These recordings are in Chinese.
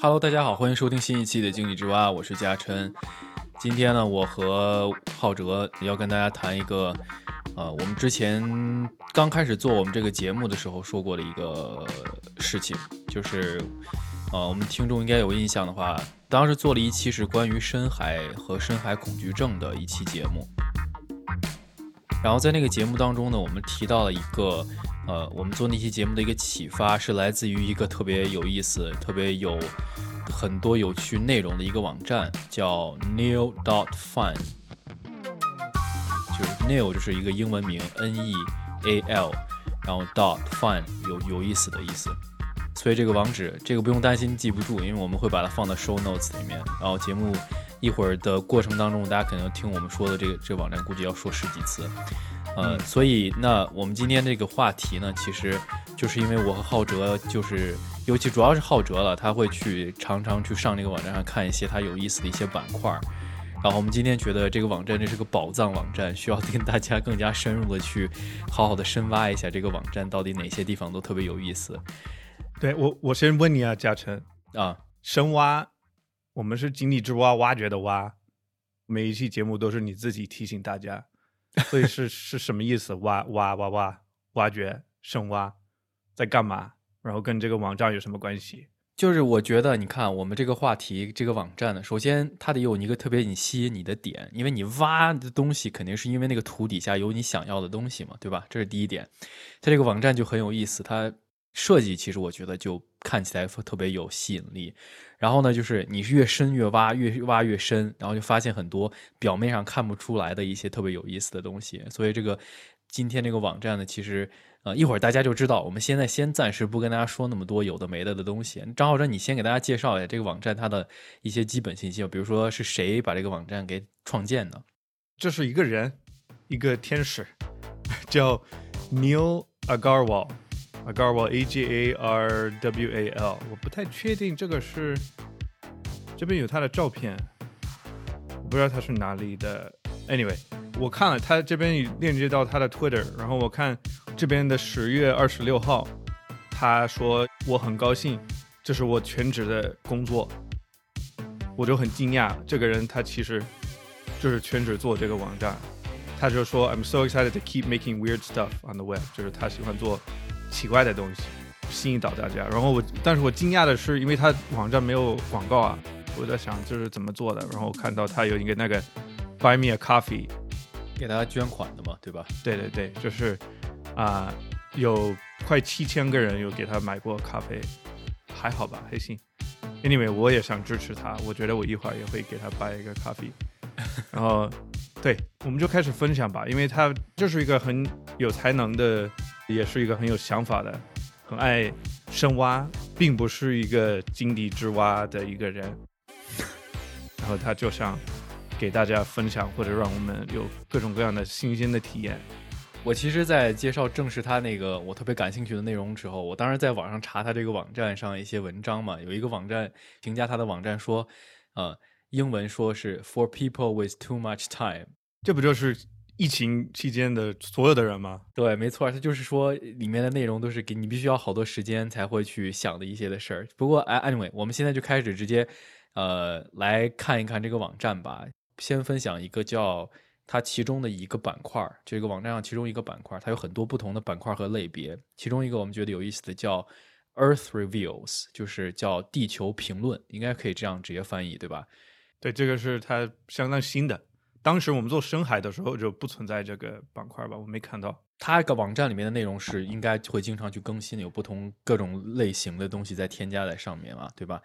Hello，大家好，欢迎收听新一期的经济之蛙，我是嘉琛。今天呢，我和浩哲要跟大家谈一个，呃，我们之前刚开始做我们这个节目的时候说过的一个事情，就是，呃，我们听众应该有印象的话，当时做了一期是关于深海和深海恐惧症的一期节目。然后在那个节目当中呢，我们提到了一个，呃，我们做那期节目的一个启发是来自于一个特别有意思、特别有很多有趣内容的一个网站，叫 Neil dot Fun。就是 Neil 就是一个英文名 N E A L，然后 dot Fun 有有意思的意思。所以这个网址，这个不用担心记不住，因为我们会把它放到 show notes 里面。然后节目一会儿的过程当中，大家可能听我们说的这个这个网站，估计要说十几次。呃，所以那我们今天这个话题呢，其实就是因为我和浩哲，就是尤其主要是浩哲了，他会去常常去上这个网站上看一些他有意思的一些板块儿。然后我们今天觉得这个网站这是个宝藏网站，需要跟大家更加深入的去好好的深挖一下这个网站到底哪些地方都特别有意思对我，我先问你啊，嘉诚，啊。深挖，我们是井底之蛙，挖掘的挖，每一期节目都是你自己提醒大家，所以是是什么意思？挖挖挖挖，挖掘深挖，在干嘛？然后跟这个网站有什么关系？就是我觉得，你看我们这个话题，这个网站呢，首先它得有一个特别你吸引你的点，因为你挖的东西肯定是因为那个土底下有你想要的东西嘛，对吧？这是第一点。它这个网站就很有意思，它设计其实我觉得就看起来特别有吸引力。然后呢，就是你越深越挖，越挖越深，然后就发现很多表面上看不出来的一些特别有意思的东西。所以这个今天这个网站呢，其实。呃，一会儿大家就知道。我们现在先暂时不跟大家说那么多有的没的的东西。张浩哲，你先给大家介绍一下这个网站它的一些基本信息，比如说是谁把这个网站给创建的？这是一个人，一个天使，叫 Neil Agarwal Agarwal，Agarwal。我不太确定这个是这边有他的照片，我不知道他是哪里的。Anyway，我看了他这边有链接到他的 Twitter，然后我看这边的十月二十六号，他说我很高兴，这是我全职的工作，我就很惊讶，这个人他其实就是全职做这个网站，他就说 I'm so excited to keep making weird stuff on the web，就是他喜欢做奇怪的东西，吸引到大家。然后我，但是我惊讶的是，因为他网站没有广告啊，我在想这是怎么做的，然后我看到他有一个那个 Buy me a coffee。给大家捐款的嘛，对吧？对对对，就是啊、有快七千个人有给他买过咖啡，还好吧，还行。Anyway，我也想支持他，我觉得我一会儿也会给他买一个咖啡。然后，对，我们就开始分享吧，因为他就是一个很有才能的，也是一个很有想法的，很爱深挖，并不是一个井底之蛙的一个人。然后他就想给大家分享，或者让我们有各种各样的新鲜的体验。我其实，在介绍正是他那个我特别感兴趣的内容之后，我当时在网上查他这个网站上一些文章嘛，有一个网站评价他的网站说，呃，英文说是 For people with too much time。这不就是疫情期间的所有的人吗？对，没错，它就是说里面的内容都是给你必须要好多时间才会去想的一些的事儿。不过，哎，anyway，我们现在就开始直接，呃，来看一看这个网站吧。先分享一个叫它其中的一个板块儿，这个网站上其中一个板块儿，它有很多不同的板块和类别。其中一个我们觉得有意思的叫 Earth Reviews，就是叫地球评论，应该可以这样直接翻译，对吧？对，这个是它相当新的。当时我们做深海的时候就不存在这个板块吧，我没看到。它个网站里面的内容是应该会经常去更新的，有不同各种类型的东西在添加在上面嘛，对吧.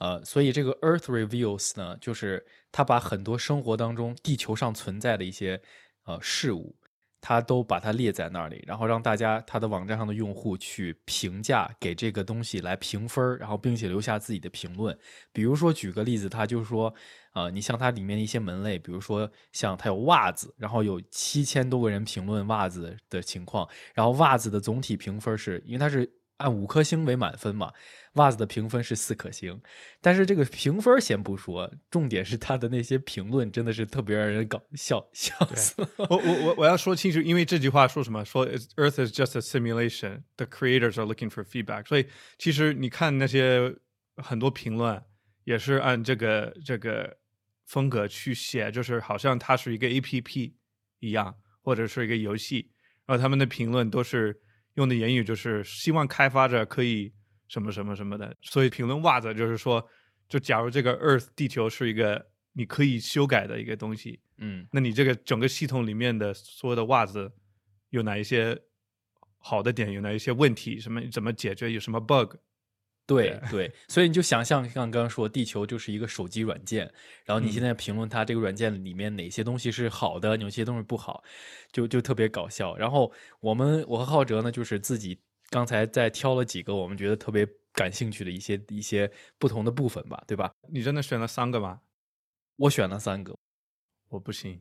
呃，所以这个 Earth Reviews 呢，就是它把很多生活当中地球上存在的一些呃事物，它都把它列在那里，然后让大家它的网站上的用户去评价，给这个东西来评分儿，然后并且留下自己的评论。比如说举个例子，它就说，呃，你像它里面的一些门类，比如说像它有袜子，然后有七千多个人评论袜子的情况，然后袜子的总体评分是因为它是按五颗星为满分嘛，袜子的评分是四颗星。但是这个评分先不说，重点是它的那些评论真的是特别让人搞笑，笑死了。我我我我要 说清楚，因为这句话说什么？说 Earth is just a simulation. The creators are looking for feedback. 所以其实你看那些很多评论也是按这个这个风格去写，就是好像它是一个 A P P 一样，或者是一个游戏。然后他们的评论都是。用的言语就是希望开发者可以什么什么什么的，所以评论袜子就是说，就假如这个 Earth 地球是一个你可以修改的一个东西，嗯，那你这个整个系统里面的所有的袜子有哪一些好的点，有哪一些问题，什么怎么解决，有什么 bug？对对，所以你就想象像刚刚说，地球就是一个手机软件，然后你现在评论它这个软件里面哪些东西是好的，哪些东西不好，就就特别搞笑。然后我们我和浩哲呢，就是自己刚才在挑了几个我们觉得特别感兴趣的一些一些不同的部分吧，对吧？你真的选了三个吗？我选了三个，我不行，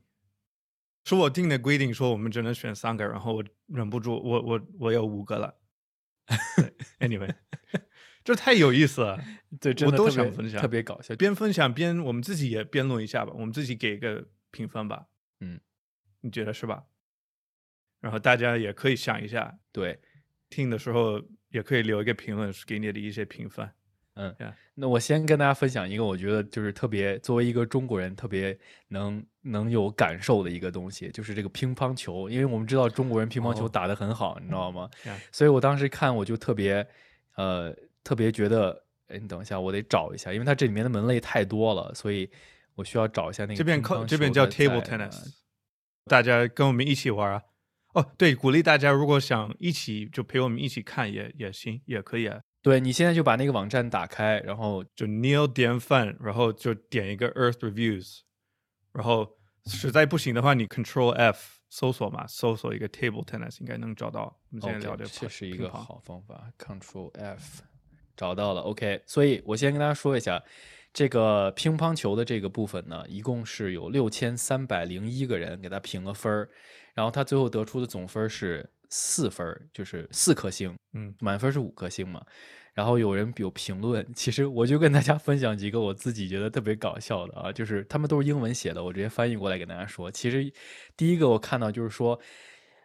是我定的规定，说我们只能选三个，然后我忍不住，我我我有五个了。Anyway。这太有意思了，对，我都想分享，特别搞笑。边分享边我们自己也辩论一下吧，我们自己给个评分吧。嗯，你觉得是吧？然后大家也可以想一下，对，听的时候也可以留一个评论，给你的一些评分。嗯，那我先跟大家分享一个，我觉得就是特别作为一个中国人特别能能有感受的一个东西，就是这个乒乓球，因为我们知道中国人乒乓球打得很好，你知道吗？所以我当时看我就特别呃。特别觉得，哎，你等一下，我得找一下，因为它这里面的门类太多了，所以我需要找一下那个。这边靠这边叫 table tennis，大家跟我们一起玩啊！哦，对，鼓励大家如果想一起就陪我们一起看也也行，也可以啊。对你现在就把那个网站打开，然后就 Neil 点饭，然后就点一个 Earth Reviews，然后实在不行的话，你 Control F 搜索嘛，搜索一个 table tennis 应该能找到。我们今天聊的这是一个好方法，Control F。找到了，OK，所以我先跟大家说一下，这个乒乓球的这个部分呢，一共是有六千三百零一个人给他评了分儿，然后他最后得出的总分是四分，就是四颗星，嗯，满分是五颗星嘛。然后有人有评论，其实我就跟大家分享几个我自己觉得特别搞笑的啊，就是他们都是英文写的，我直接翻译过来给大家说。其实第一个我看到就是说。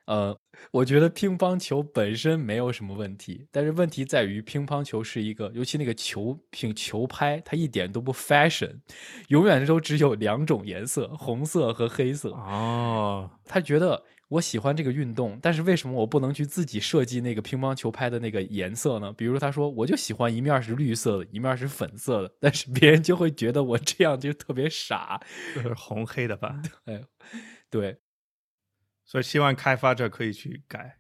呃，我觉得乒乓球本身没有什么问题，但是问题在于乒乓球是一个，尤其那个球品球拍，它一点都不 fashion，永远都只有两种颜色，红色和黑色。哦，他觉得我喜欢这个运动，但是为什么我不能去自己设计那个乒乓球拍的那个颜色呢？比如他说，我就喜欢一面是绿色的，一面是粉色的，但是别人就会觉得我这样就特别傻，就是红黑的吧？哎，对。所以希望开发者可以去改，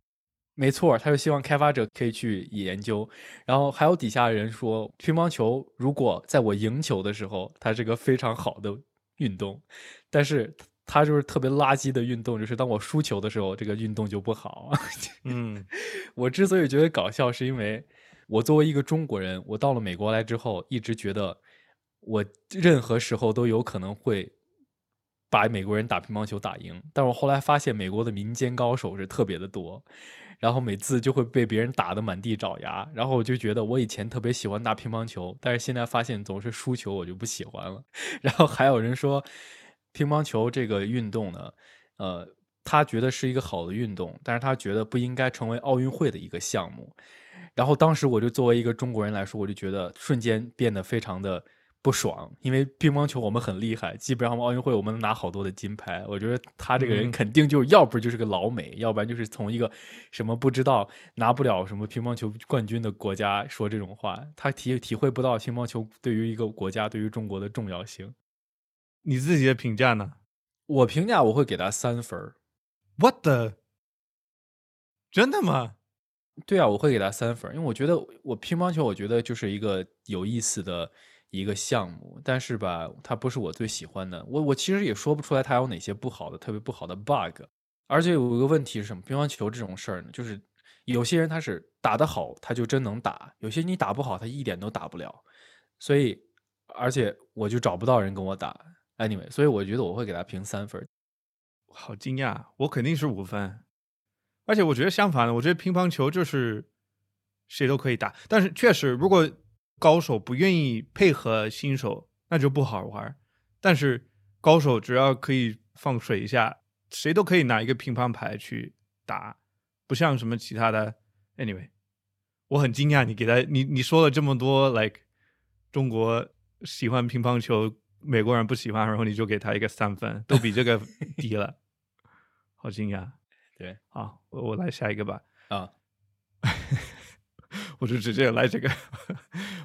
没错，他就希望开发者可以去研究。然后还有底下人说，乒乓球如果在我赢球的时候，它是个非常好的运动，但是它就是特别垃圾的运动，就是当我输球的时候，这个运动就不好。嗯，我之所以觉得搞笑，是因为我作为一个中国人，我到了美国来之后，一直觉得我任何时候都有可能会。把美国人打乒乓球打赢，但我后来发现美国的民间高手是特别的多，然后每次就会被别人打得满地找牙，然后我就觉得我以前特别喜欢打乒乓球，但是现在发现总是输球，我就不喜欢了。然后还有人说，乒乓球这个运动呢，呃，他觉得是一个好的运动，但是他觉得不应该成为奥运会的一个项目。然后当时我就作为一个中国人来说，我就觉得瞬间变得非常的。不爽，因为乒乓球我们很厉害，基本上奥运会我们能拿好多的金牌。我觉得他这个人肯定就要不就是个老美，要不然就是从一个什么不知道拿不了什么乒乓球冠军的国家说这种话，他体体会不到乒乓球对于一个国家对于中国的重要性。你自己的评价呢？我评价我会给他三分。What the？真的吗？对啊，我会给他三分，因为我觉得我乒乓球，我觉得就是一个有意思的。一个项目，但是吧，它不是我最喜欢的。我我其实也说不出来它有哪些不好的、特别不好的 bug。而且有一个问题是什么？乒乓球这种事儿呢，就是有些人他是打得好，他就真能打；有些你打不好，他一点都打不了。所以，而且我就找不到人跟我打。Anyway，所以我觉得我会给他评三分。好惊讶，我肯定是五分。而且我觉得相反的，我觉得乒乓球就是。谁都可以打。但是确实，如果高手不愿意配合新手，那就不好玩。但是高手只要可以放水一下，谁都可以拿一个乒乓牌去打，不像什么其他的。Anyway，我很惊讶，你给他你你说了这么多，like 中国喜欢乒乓球，美国人不喜欢，然后你就给他一个三分，都比这个低了，好惊讶。对，好，我我来下一个吧。啊，我就直接来这个，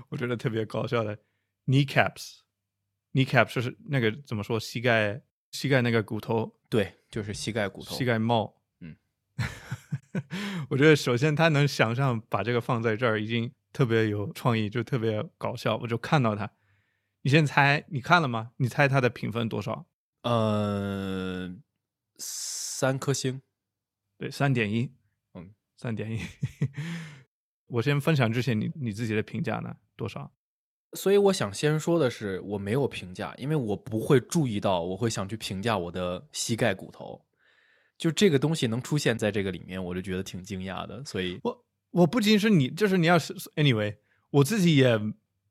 我觉得特别搞笑的 knee caps，knee caps 就是那个怎么说？膝盖膝盖那个骨头，对，就是膝盖骨头，膝盖帽。嗯，我觉得首先他能想象把这个放在这儿，已经特别有创意，就特别搞笑。我就看到他，你先猜，你看了吗？你猜他的评分多少？呃，三颗星，对，三点一。嗯，三点一。我先分享之前，你你自己的评价呢？多少？所以我想先说的是，我没有评价，因为我不会注意到，我会想去评价我的膝盖骨头。就这个东西能出现在这个里面，我就觉得挺惊讶的。所以，我我不仅是你，就是你要是 anyway，我自己也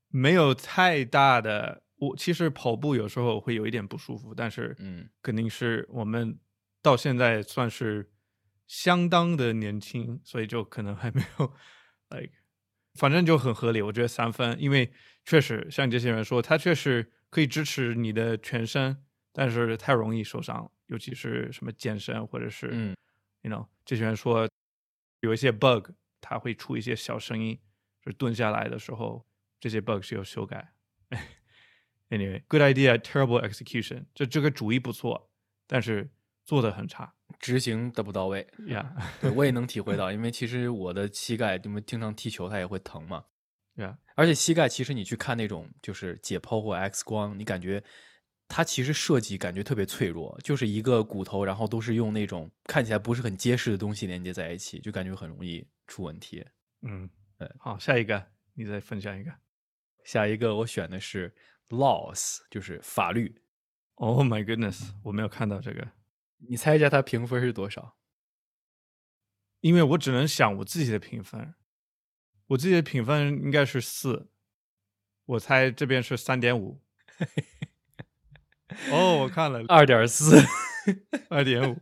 没有太大的。我其实跑步有时候会有一点不舒服，但是嗯，肯定是我们到现在算是相当的年轻，所以就可能还没有 like，反正就很合理。我觉得三分，因为。确实，像这些人说，他确实可以支持你的全身，但是太容易受伤，尤其是什么健身或者是，嗯，you know，这些人说有一些 bug，它会出一些小声音，就是蹲下来的时候，这些 bug 是有修改。Anyway，good idea，terrible execution，这这个主意不错，但是做的很差，执行的不到位。呀，对我也能体会到，因为其实我的膝盖，因为经常踢球，它也会疼嘛。对，而且膝盖其实你去看那种就是解剖或 X 光，你感觉它其实设计感觉特别脆弱，就是一个骨头，然后都是用那种看起来不是很结实的东西连接在一起，就感觉很容易出问题。嗯，对好，下一个你再分享一个。下一个我选的是 laws，就是法律。Oh my goodness，我没有看到这个。你猜一下它评分是多少？因为我只能想我自己的评分。我自己的评分应该是四，我猜这边是三点五。哦，我看了二点四，二点五。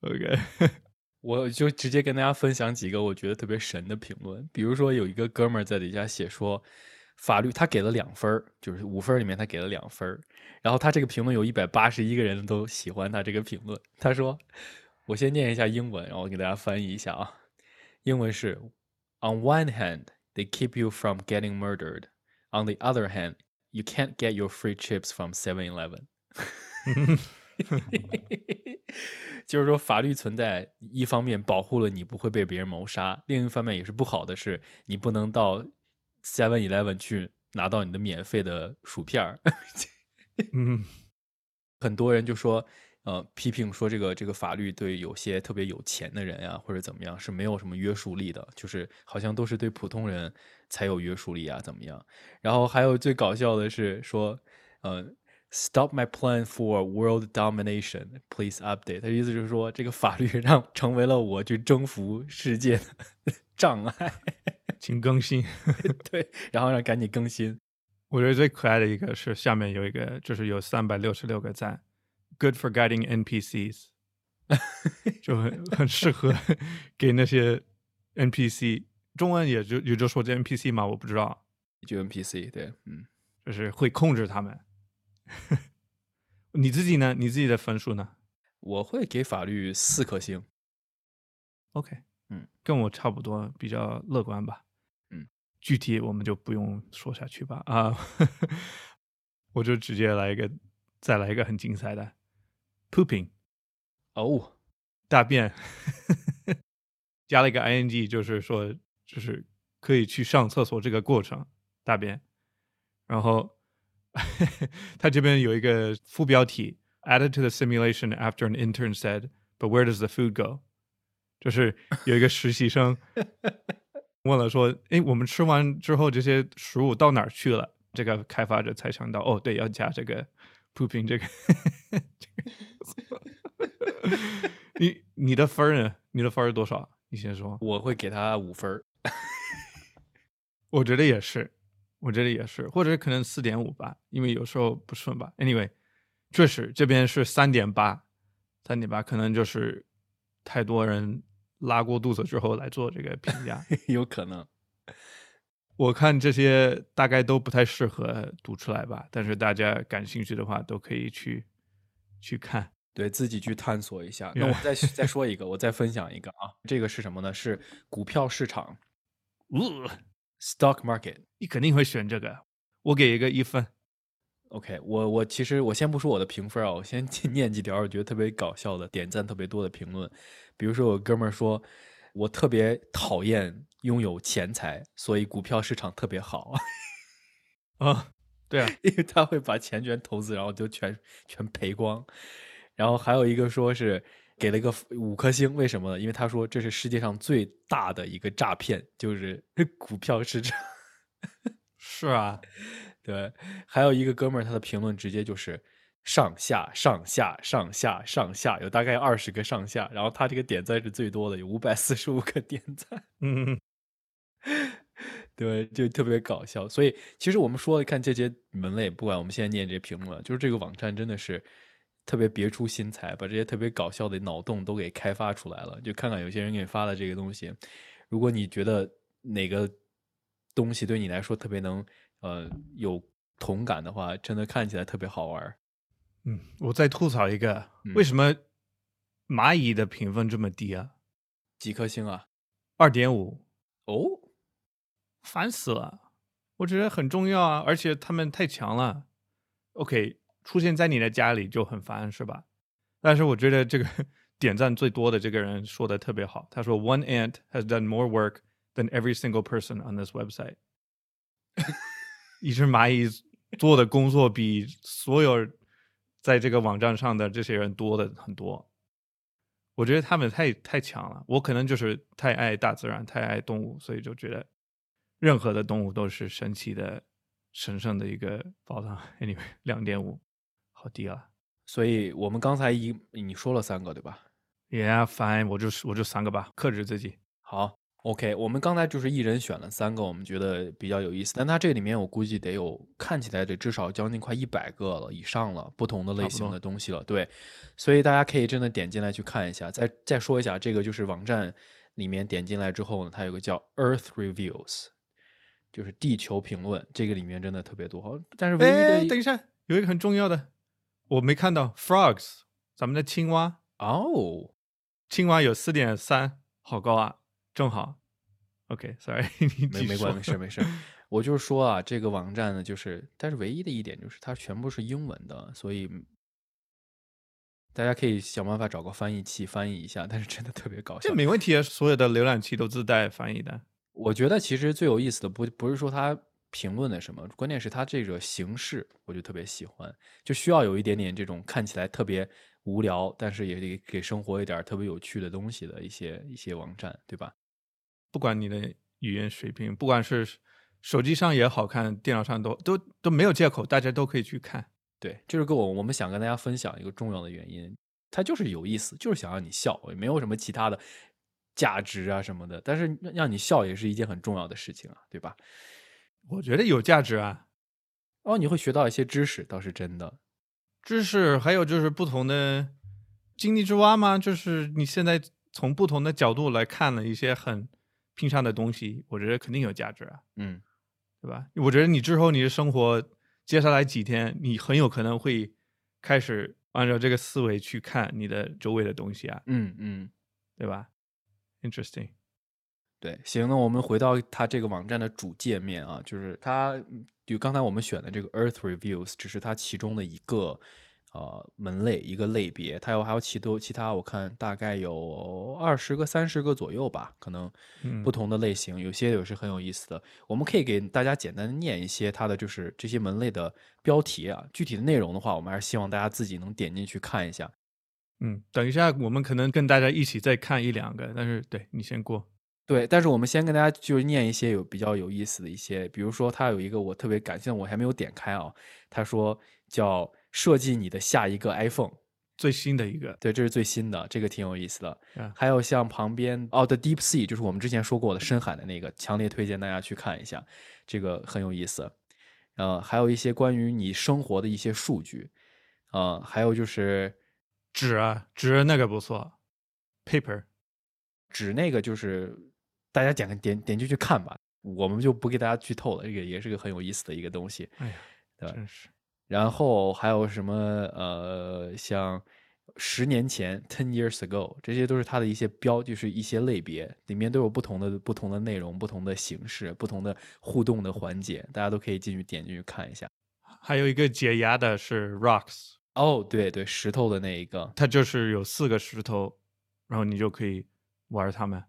OK，我就直接跟大家分享几个我觉得特别神的评论。比如说有一个哥们儿在底下写说，法律他给了两分就是五分里面他给了两分然后他这个评论有一百八十一个人都喜欢他这个评论。他说，我先念一下英文，然后给大家翻译一下啊，英文是。On one hand, they keep you from getting murdered. On the other hand, you can't get your free chips from Seven Eleven. 就是说，法律存在，一方面保护了你不会被别人谋杀，另一方面也是不好的是，你不能到 Seven Eleven 去拿到你的免费的薯片儿。嗯，很多人就说。呃，批评说这个这个法律对有些特别有钱的人呀，或者怎么样是没有什么约束力的，就是好像都是对普通人才有约束力啊，怎么样？然后还有最搞笑的是说，呃，Stop my plan for world domination, please update。他意思就是说，这个法律让 成为了我去征服世界的 障碍，请更新。对，然后让赶紧更新。我觉得最可爱的一个是下面有一个，就是有三百六十六个赞。Good for guiding NPCs，就很很适合给那些 NPC。中文也就也就说这 NPC 嘛，我不知道。就 NPC，对，嗯，就是会控制他们。你自己呢？你自己的分数呢？我会给法律四颗星。OK，嗯，跟我差不多，比较乐观吧。嗯，具体我们就不用说下去吧。啊，我就直接来一个，再来一个很精彩的。Pooping，哦，大便，加了一个 ing，就是说，就是可以去上厕所这个过程，大便。然后 他这边有一个副标题：Added to the simulation after an intern said，But where does the food go？就是有一个实习生 问了说：“哎，我们吃完之后这些食物到哪儿去了？”这个开发者才想到，哦，对，要加这个 pooping 这个。你你的分呢？你的分是多少？你先说。我会给他五分我觉得也是，我觉得也是，或者可能四点五吧，因为有时候不顺吧。Anyway，确实这边是三点八，三点八可能就是太多人拉过肚子之后来做这个评价，有可能。我看这些大概都不太适合读出来吧，但是大家感兴趣的话都可以去去看，对自己去探索一下。那我 再再说一个，我再分享一个啊，这个是什么呢？是股票市场，呃，stock market。你肯定会选这个，我给一个一分。OK，我我其实我先不说我的评分啊，我先 念几条我觉得特别搞笑的、点赞特别多的评论。比如说，我哥们儿说，我特别讨厌拥有钱财，所以股票市场特别好。啊，对啊，因为他会把钱全投资，然后就全全赔光。然后还有一个说是给了一个五颗星，为什么呢？因为他说这是世界上最大的一个诈骗，就是 股票市场。是啊，对。还有一个哥们儿，他的评论直接就是上下上下上下上下，有大概二十个上下。然后他这个点赞是最多的，有五百四十五个点赞。嗯，对，就特别搞笑。所以其实我们说，看这些门类，不管我们现在念这些评论，就是这个网站真的是特别别出心裁，把这些特别搞笑的脑洞都给开发出来了。就看看有些人给你发的这个东西，如果你觉得哪个东西对你来说特别能呃有同感的话，真的看起来特别好玩。嗯，我再吐槽一个，嗯为什么蚂蚁的评分这么低啊？几颗星啊？二点五，哦，烦死了！我觉得很重要啊，而且他们太强了。OK，出现在你的家里就很烦，是吧？但是我觉得这个 点赞最多的这个人说的特别好，他说：“One ant has done more work than every single person on this website。”一只蚂蚁做的工作比所有在这个网站上的这些人多的很多。我觉得他们太太强了，我可能就是太爱大自然，太爱动物，所以就觉得任何的动物都是神奇的、神圣的一个宝藏。Anyway，两点五，好低啊所以我们刚才一你说了三个对吧？！Yeah，fine，我就我就三个吧，克制自己。好，OK，我们刚才就是一人选了三个，我们觉得比较有意思，但它这里面我估计得有看起来得至少将近快一百个了以上了，不同的类型的东西了。对，所以大家可以真的点进来去看一下。再再说一下，这个就是网站里面点进来之后呢，它有个叫 Earth Reviews，就是地球评论，这个里面真的特别多。好但是唯一的哎，等一下，有一个很重要的，我没看到 frogs，咱们的青蛙，哦，青蛙有四点三，好高啊，正好。OK，sorry，你没没关没事没事，我就是说啊，这个网站呢，就是但是唯一的一点就是它全部是英文的，所以大家可以想办法找个翻译器翻译一下，但是真的特别搞笑这。没问题啊，所有的浏览器都自带翻译的。我觉得其实最有意思的不不是说它评论的什么，关键是它这个形式，我就特别喜欢，就需要有一点点这种看起来特别无聊，但是也得给生活一点特别有趣的东西的一些一些网站，对吧？不管你的语言水平，不管是手机上也好看，电脑上都都都没有借口，大家都可以去看。对，就是跟我我们想跟大家分享一个重要的原因，它就是有意思，就是想让你笑，也没有什么其他的价值啊什么的。但是让让你笑也是一件很重要的事情啊，对吧？我觉得有价值啊，哦，你会学到一些知识，倒是真的。知识还有就是不同的井底之蛙吗，就是你现在从不同的角度来看了一些很平常的东西，我觉得肯定有价值啊，嗯，对吧？我觉得你之后你的生活接下来几天，你很有可能会开始按照这个思维去看你的周围的东西啊，嗯嗯，对吧？Interesting。对，行，那我们回到它这个网站的主界面啊，就是它，嗯就刚才我们选的这个 Earth Reviews，只是它其中的一个呃门类一个类别，它有还有其多其他，我看大概有二十个、三十个左右吧，可能嗯不同的类型，有些也是很有意思的。我们可以给大家简单的念一些它的就是这些门类的标题啊，具体的内容的话，我们还是希望大家自己能点进去看一下。嗯，等一下我们可能跟大家一起再看一两个，但是对你先过。对，但是我们先跟大家就是念一些有比较有意思的一些，比如说它有一个我特别感兴趣，我还没有点开啊。他说叫设计你的下一个 iPhone，最新的一个。对，这是最新的，这个挺有意思的。嗯还有像旁边哦，The Deep Sea，就是我们之前说过的深海的那个，强烈推荐大家去看一下，这个很有意思。呃，还有一些关于你生活的一些数据，呃，还有就是纸啊，纸那个不错，paper 纸那个就是大家点个点点进去看吧，我们就不给大家剧透了，这个也是个很有意思的一个东西。哎呀，对吧真是然后还有什么呃，像十年前 （ten years ago），这些都是它的一些标，就是一些类别，里面都有不同的不同的内容、不同的形式、不同的互动的环节，大家都可以进去点进去看一下。还有一个解压的是 rocks，哦，对对，石头的那一个，它就是有四个石头，然后你就可以玩它们。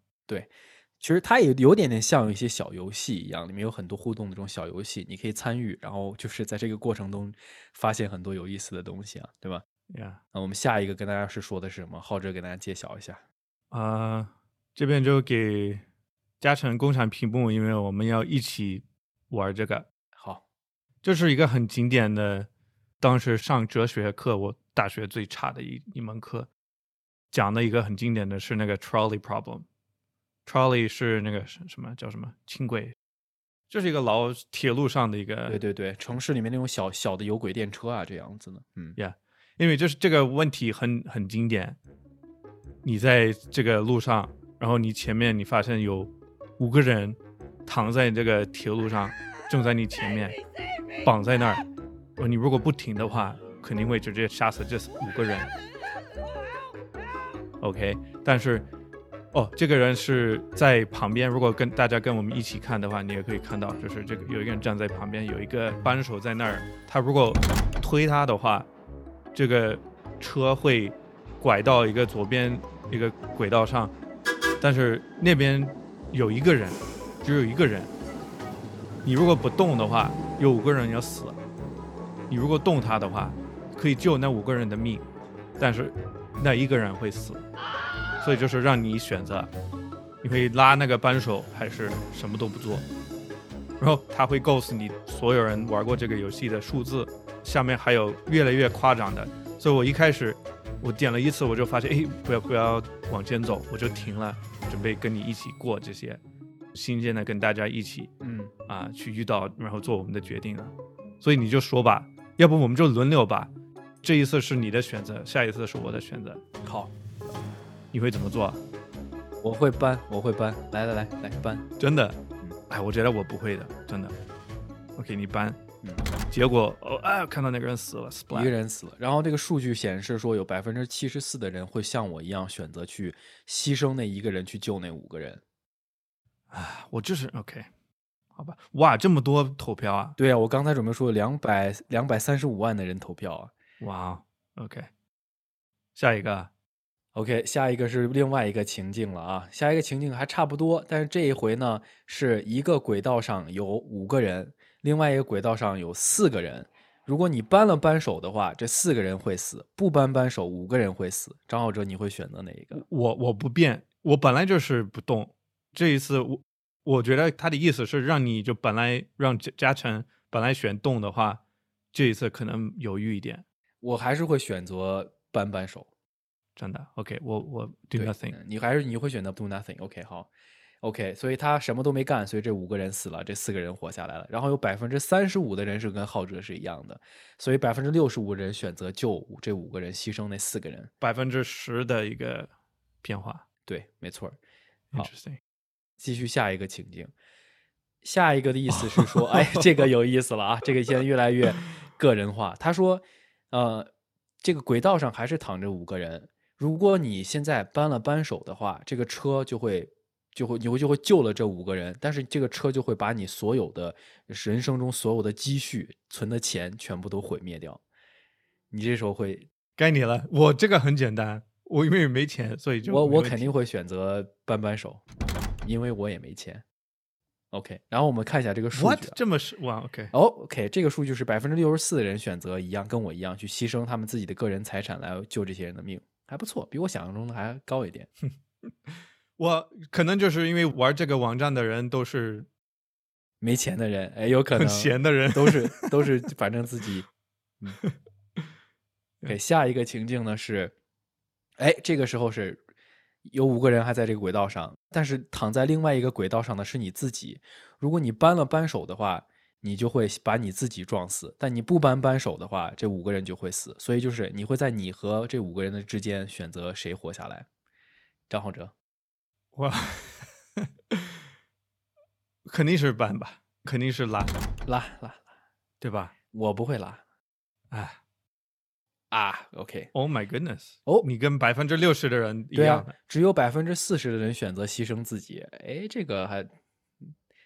其实它也有点点像一些小游戏一样，里面有很多互动的这种小游戏，你可以参与，然后就是在这个过程中发现很多有意思的东西啊，对吧？呀、那我们下一个跟大家是说的是什么？浩哲给大家揭晓一下。啊、这边就给嘉诚共享屏幕，因为我们要一起玩这个。好，这是一个很经典的，当时上哲学课，我大学最差的一一门课，讲的一个很经典的是那个 trolley problem。Trolley 是那个什什么叫什么轻轨，就是一个老铁路上的一个，对对对，城市里面那种小小的有轨电车啊，这样子的，嗯，Yeah，，因为就是这个问题很很经典。你在这个路上，然后你前面你发现有五个人躺在这个铁路上，正在你前面绑在那儿，呃你如果不停的话，肯定会直接杀死这五个人。OK，但是哦，这个人是在旁边。如果跟大家跟我们一起看的话，你也可以看到，就是这个有一个人站在旁边，有一个扳手在那儿。他如果推他的话，这个车会拐到一个左边一个轨道上，但是那边有一个人，只有一个人。你如果不动的话，有五个人要死。你如果动他的话，可以救那五个人的命，但是那一个人会死。所以就是让你选择，你可以拉那个扳手，还是什么都不做。然后他会告诉你所有人玩过这个游戏的数字，下面还有越来越夸张的。所以我一开始我点了一次，我就发现，哎，不要不要往前走，我就停了，准备跟你一起过这些新鲜的，跟大家一起嗯，啊去遇到，然后做我们的决定了。所以你就说吧，要不我们就轮流吧，这一次是你的选择，下一次是我的选择，好，你会怎么做？我会搬，我会搬，来来来来搬，真的，哎，我觉得我不会的，真的。OK，你搬，嗯，结果哦啊，看到那个人死了一个人死了。然后这个数据显示说，有百分之七十四的人会像我一样选择去牺牲那一个人去救那五个人。啊，我就是 OK，好吧，哇，这么多投票啊，对啊，我刚才准备说两百两百三十五万的人投票啊。哇，OK，下一个 OK，下一个是另外一个情境了啊，下一个情境还差不多，但是这一回呢是一个轨道上有五个人，另外一个轨道上有四个人。如果你扳了扳手的话，这四个人会死；不扳扳手，五个人会死。张浩哲，你会选择哪一个？我我不变，我本来就是不动。这一次我我觉得他的意思是让你就本来让嘉嘉诚本来选动的话，这一次可能犹豫一点，我还是会选择扳扳手。真的。OK，我我 do nothing。嗯你还是你会选择 do nothing。OK，好，OK，所以他什么都没干，所以这五个人死了，这四个人活下来了。然后有百分之三十五的人是跟浩哲是一样的，所以百分之六十五人选择救这五个人，牺牲那四个人。百分之十的一个变化对，没错。好，interesting。继续下一个情境，下一个的意思是说，哎，这个有意思了啊，这个现在越来越个人化。他说，呃，这个轨道上还是躺着五个人，如果你现在扳了扳手的话，这个车就会就会你会就会救了这五个人，但是这个车就会把你所有的人生中所有的积蓄、存的钱全部都毁灭掉。你这时候会，该你了，我这个很简单，我因为没钱，所以就我我肯定会选择扳扳手，因为我也没钱。OK，然后我们看一下这个数据。这么是哇 OK 哦、o k 这个数据是百分之六十四的人选择一样，跟我一样去牺牲他们自己的个人财产来救这些人的命，还不错，比我想象中的还高一点。我可能就是因为玩这个网站的人都是没钱的人，哎，有可能闲的人，都是都是，反正自己，嗯 给下一个情境呢是，哎，这个时候是有五个人还在这个轨道上，但是躺在另外一个轨道上的是你自己。如果你扳了扳手的话，你就会把你自己撞死；但你不扳扳手的话，这五个人就会死。所以就是你会在你和这五个人的之间选择谁活下来。张浩哲，哇，肯定是搬吧，肯定是拉拉拉拉，对吧？我不会拉。哎啊，OK，，Oh my goodness！哦你跟百分之六十的人一对啊样，，只有百分之四十的人选择牺牲自己。哎，这个还，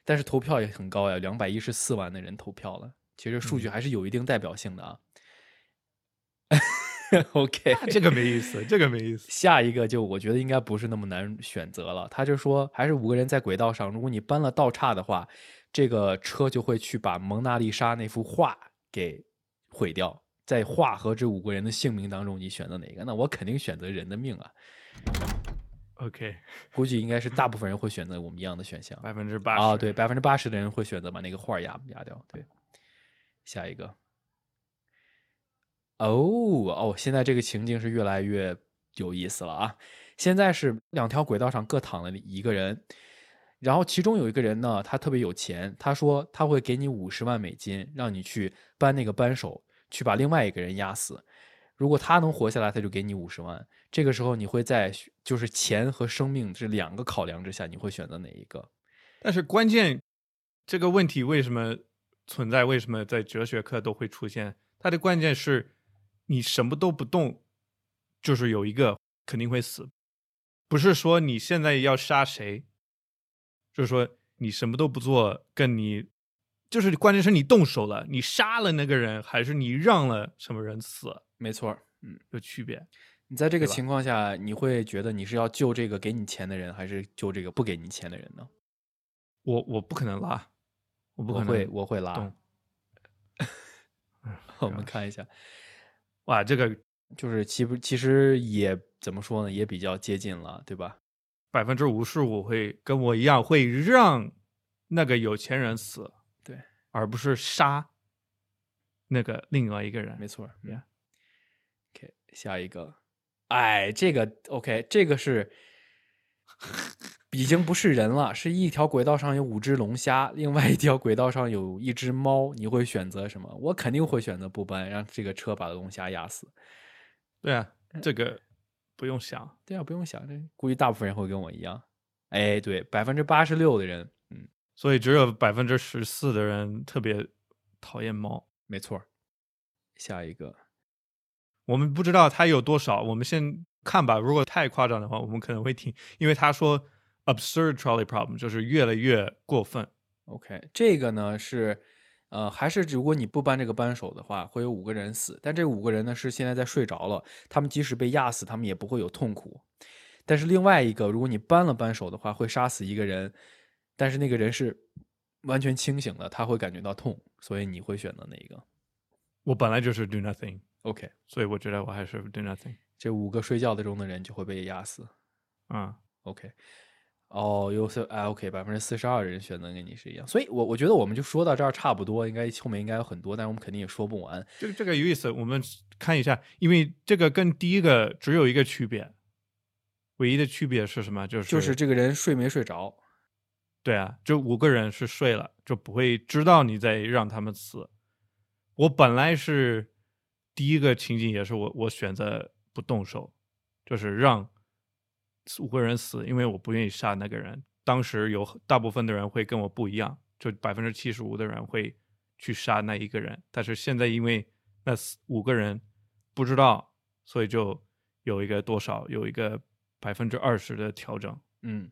但是投票也很高呀，两百一十四万的人投票了。其实数据嗯还是有一定代表性的啊。OK，这个没意思，这个没意思。下一个就我觉得应该不是那么难选择了。他就说，还是五个人在轨道上，如果你搬了道岔的话，这个车就会去把蒙娜丽莎那幅画给毁掉。在画和这五个人的姓名当中，你选择哪个？那我肯定选择人的命啊。OK，估计应该是大部分人会选择我们一样的选项。百分之八十啊，对，百分之八十的人会选择把那个画儿压压掉。对，下一个。哦哦，现在这个情境是越来越有意思了啊！现在是两条轨道上各躺了一个人，然后其中有一个人呢，他特别有钱，他说他会给你五十万美金，让你去搬那个扳手，去把另外一个人压死。如果他能活下来，他就给你五十万。这个时候你会在就是钱和生命这两个考量之下，你会选择哪一个？但是关键这个问题为什么存在？为什么在哲学课都会出现？它的关键是你什么都不动，就是有一个肯定会死，不是说你现在要杀谁，就是说你什么都不做，跟你就是关键是你动手了，你杀了那个人，还是你让了什么人死，没错儿，嗯，有区别。你在这个情况下，你会觉得你是要救这个给你钱的人，还是救这个不给你钱的人呢？我我不可能拉，我不可能我会，我会拉。我们看一下，哇，这个就是其不其实也怎么说呢，也比较接近了，对吧？百分之五十五会跟我一样，会让那个有钱人死，对，而不是杀那个另外一个人。没错 Yeah OK，下一个，哎，这个 OK，这个是已经不是人了，是一条轨道上有五只龙虾，另外一条轨道上有一只猫，你会选择什么？我肯定会选择不搬，让这个车把龙虾压死。对啊，嗯这个不用想。对啊，不用想，这估计大部分人会跟我一样。哎，对，百分之八十六的人，嗯，所以只有百分之十四的人特别讨厌猫。没错儿。下一个，我们不知道他有多少，我们先看吧。如果太夸张的话，我们可能会听，因为他说 absurd trolley problem 就是越来越过分。OK，这个呢是，呃，还是如果你不搬这个扳手的话，会有五个人死。但这五个人呢是现在在睡着了，他们即使被压死，他们也不会有痛苦。但是另外一个，如果你搬了扳手的话，会杀死一个人，但是那个人是完全清醒的，他会感觉到痛，所以你会选择哪一个我本来就是 do nothing，？OK，所以我觉得我还是 do nothing。这五个睡觉的中的人就会被压死。嗯，OK，哦，有是哎，OK，百分之四十二的人选择跟你是一样，所以我我觉得我们就说到这儿差不多，应该后面应该有很多，但是我们肯定也说不完。这个这个有意思，我们看一下，因为这个跟第一个只有一个区别，唯一的区别是什么？就是就是这个人睡没睡着，对啊，就五个人是睡了，就不会知道你在让他们死。我本来是第一个情景也是我我选择不动手，就是让五个人死，因为我不愿意杀那个人。当时有大部分的人会跟我不一样，就百分之七十五的人会去杀那一个人，但是现在因为那四五个人不知道，所以就有一个多少有一个百分之二十的调整。嗯，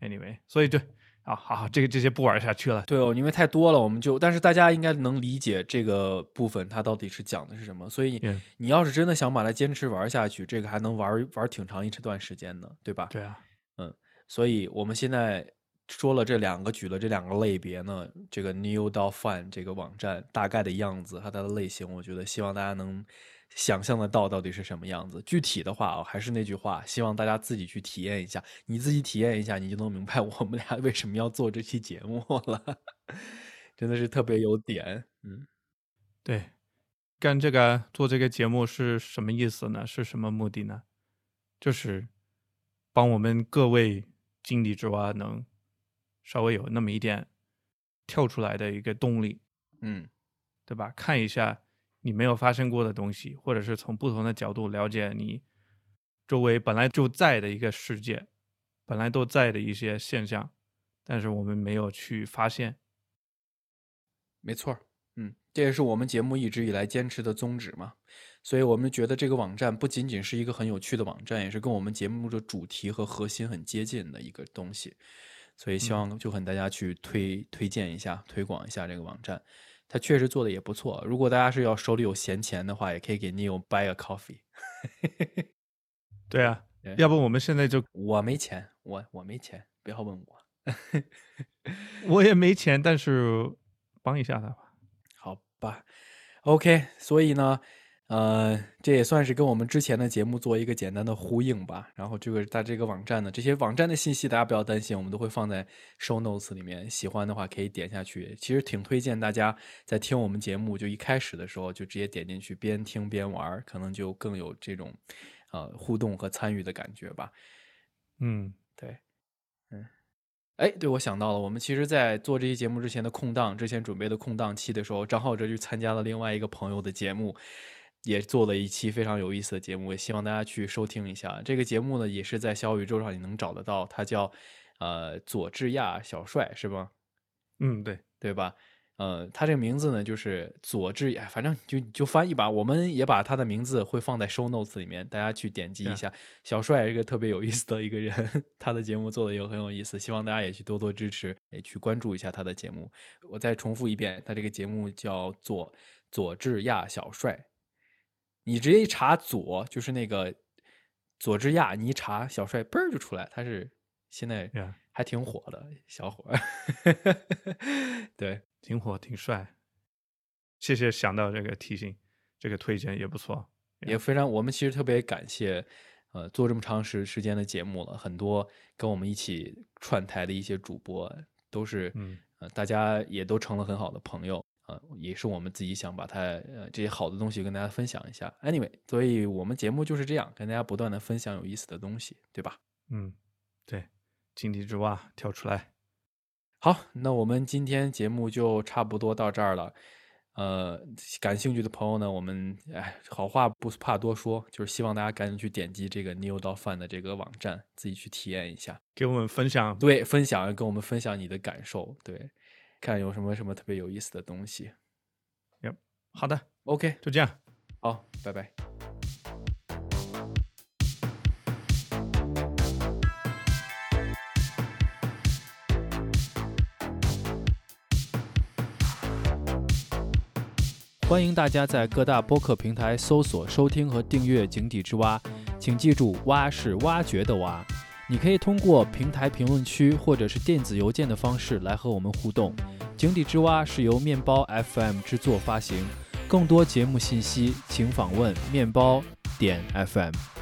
Anyway，所以对啊，好，这个这些不玩下去了。对哦，因为太多了，我们就，但是大家应该能理解这个部分它到底是讲的是什么，所以你要是真的想把它坚持玩下去，这个还能玩玩挺长一段时间的，对吧？对啊，嗯所以我们现在说了这两个，举了这两个类别呢，这个 New 到 Fun 这个网站大概的样子和它的类型，我觉得希望大家能想象得到到底是什么样子。具体的话啊、还是那句话，希望大家自己去体验一下，你自己体验一下，你就能明白我们俩为什么要做这期节目了。真的是特别有点，嗯，对，干这个做这个节目是什么意思呢？是什么目的呢？就是帮我们各位井底之蛙能稍微有那么一点跳出来的一个动力，嗯对吧？看一下你没有发生过的东西，或者是从不同的角度了解你周围本来就在的一个世界，本来都在的一些现象，但是我们没有去发现。没错儿，嗯，这也是我们节目一直以来坚持的宗旨嘛。所以我们觉得这个网站不仅仅是一个很有趣的网站，也是跟我们节目的主题和核心很接近的一个东西。所以希望就和大家去推推荐一下、推广一下这个网站。它确实做的也不错。如果大家是要手里有闲钱的话，也可以给 Neil buy a coffee。对啊对，要不我们现在就我没钱，我我没钱，不要问我。我也 没钱，但是帮一下他吧。好吧，OK，所以呢，呃，这也算是跟我们之前的节目做一个简单的呼应吧。然后这个在这个网站呢，这些网站的信息大家不要担心，我们都会放在 show notes 里面。喜欢的话可以点下去。其实挺推荐大家在听我们节目就一开始的时候就直接点进去，边听边玩儿，可能就更有这种呃互动和参与的感觉吧。嗯，对，嗯，哎，对，我想到了，我们其实，在做这期节目之前的空档，之前准备的空档期的时候，张浩哲就参加了另外一个朋友的节目，也做了一期非常有意思的节目，也希望大家去收听一下。这个节目呢，也是在小宇宙上你能找得到，它叫呃佐治亚小帅，是吧？嗯，对，对吧？呃，他这个名字呢，就是佐治，哎，反正就就翻译吧。我们也把他的名字会放在 show notes 里面，大家去点击一.下。小帅是一个特别有意思的一个人，他的节目做的也很有意思，希望大家也去多多支持，也去关注一下他的节目。我再重复一遍，他这个节目叫做佐治亚小帅。你直接一查左，就是那个佐治亚，你一查小帅，嘣儿就出来，他是现在.还挺火的小伙儿。对，挺火，挺帅。谢谢想到这个提醒，这个推荐也不错。也非常，我们其实特别感谢，呃，做这么长时时间的节目了，很多跟我们一起串台的一些主播，都是，嗯呃，大家也都成了很好的朋友，呃，也是我们自己想把它，呃，这些好的东西跟大家分享一下。Anyway，所以我们节目就是这样，跟大家不断的分享有意思的东西，对吧？嗯，对，井底之蛙跳出来。好，那我们今天节目就差不多到这儿了。呃，感兴趣的朋友呢，我们哎，好话不怕多说，就是希望大家赶紧去点击这个 New 到饭的这个网站，自己去体验一下。给我们分享。对，分享跟我们分享你的感受，对，看有什么什么特别有意思的东西。好的，OK，就这样。好，拜拜。欢迎大家在各大播客平台搜索、收听和订阅《井底之蛙》，请记住“蛙”是挖掘的“蛙”。你可以通过平台评论区或者是电子邮件的方式来和我们互动。井底之蛙是由面包 FM 制作发行，更多节目信息请访问面包点 FM。